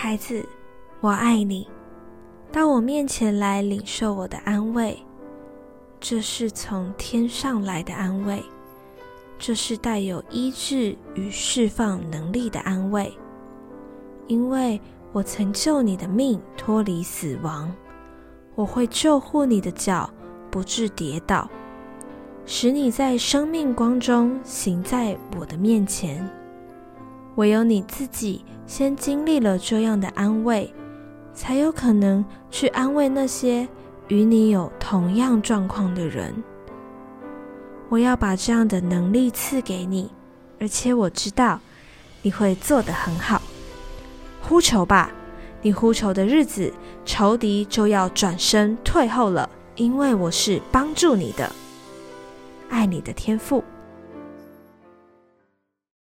孩子，我爱你。到我面前来领受我的安慰，这是从天上来的安慰，这是带有医治与释放能力的安慰。因为我曾救你的命脱离死亡，我会救护你的脚不致跌倒，使你在生命光中行在我的面前。唯有你自己先经历了这样的安慰。才有可能去安慰那些与你有同样状况的人。我要把这样的能力赐给你，而且我知道你会做得很好。呼求吧，你呼求的日子，仇敌就要转身退后了，因为我是帮助你的，爱你的天赋。